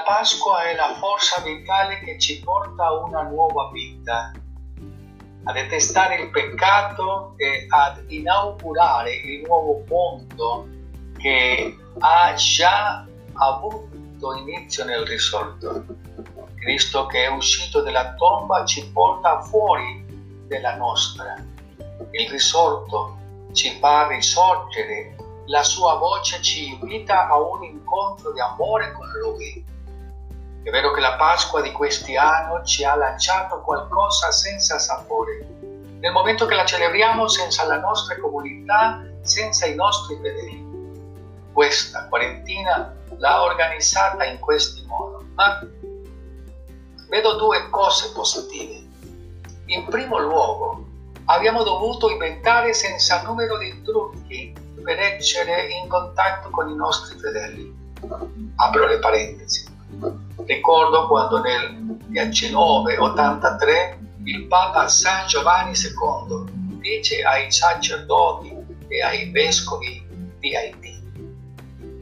Pasqua è la forza vitale che ci porta a una nuova vita, a detestare il peccato e ad inaugurare il nuovo mondo che ha già avuto inizio nel risorto. Cristo che è uscito dalla tomba ci porta fuori della nostra. Il risorto ci fa risorgere, la sua voce ci invita a un incontro di amore con Lui. È vero che la Pasqua di questi anni ci ha lanciato qualcosa senza sapore. Nel momento che la celebriamo senza la nostra comunità, senza i nostri fedeli. Questa quarantina l'ha organizzata in questo modo. Ma vedo due cose positive. In primo luogo, abbiamo dovuto inventare senza numero di trucchi per essere in contatto con i nostri fedeli. Apro le parentesi. Ricordo quando nel 1983 il Papa San Giovanni II dice ai sacerdoti e ai vescovi di Haiti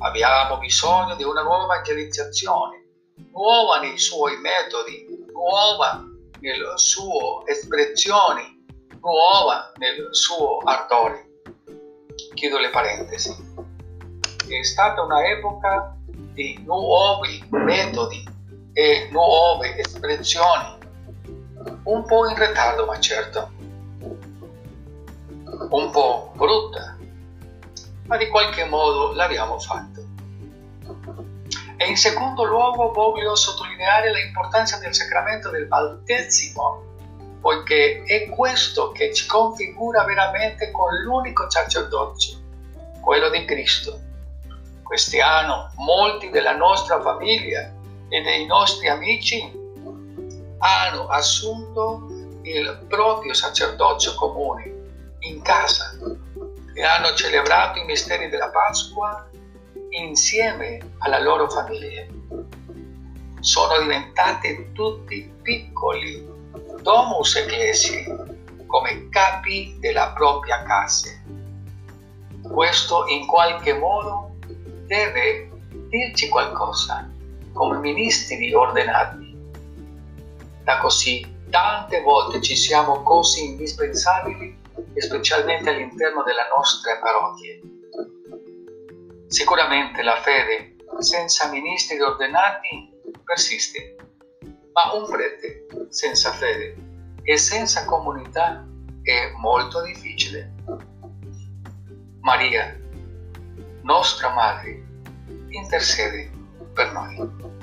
abbiamo bisogno di una nuova evangelizzazione, nuova nei suoi metodi, nuova nelle sue espressioni, nuova nel suo ardore. Chiudo le parentesi. È stata un'epoca di nuovi metodi e nuove espressioni, un po' in ritardo ma certo, un po' brutta, ma di qualche modo l'abbiamo fatto. E in secondo luogo voglio sottolineare l'importanza del sacramento del battesimo, poiché è questo che ci configura veramente con l'unico sacerdozio, quello di Cristo. Quest'anno molti della nostra famiglia e dei nostri amici hanno assunto il proprio sacerdozio comune in casa e hanno celebrato i misteri della Pasqua insieme alla loro famiglia. Sono diventate tutti piccoli domus ecclesi come capi della propria casa. Questo in qualche modo deve dirci qualcosa come ministri ordinati. Da così tante volte ci siamo così indispensabili, specialmente all'interno della nostra parrocchia Sicuramente la fede senza ministri ordinati persiste, ma un prete senza fede e senza comunità è molto difficile. Maria, nostra Madre, intercede per noi.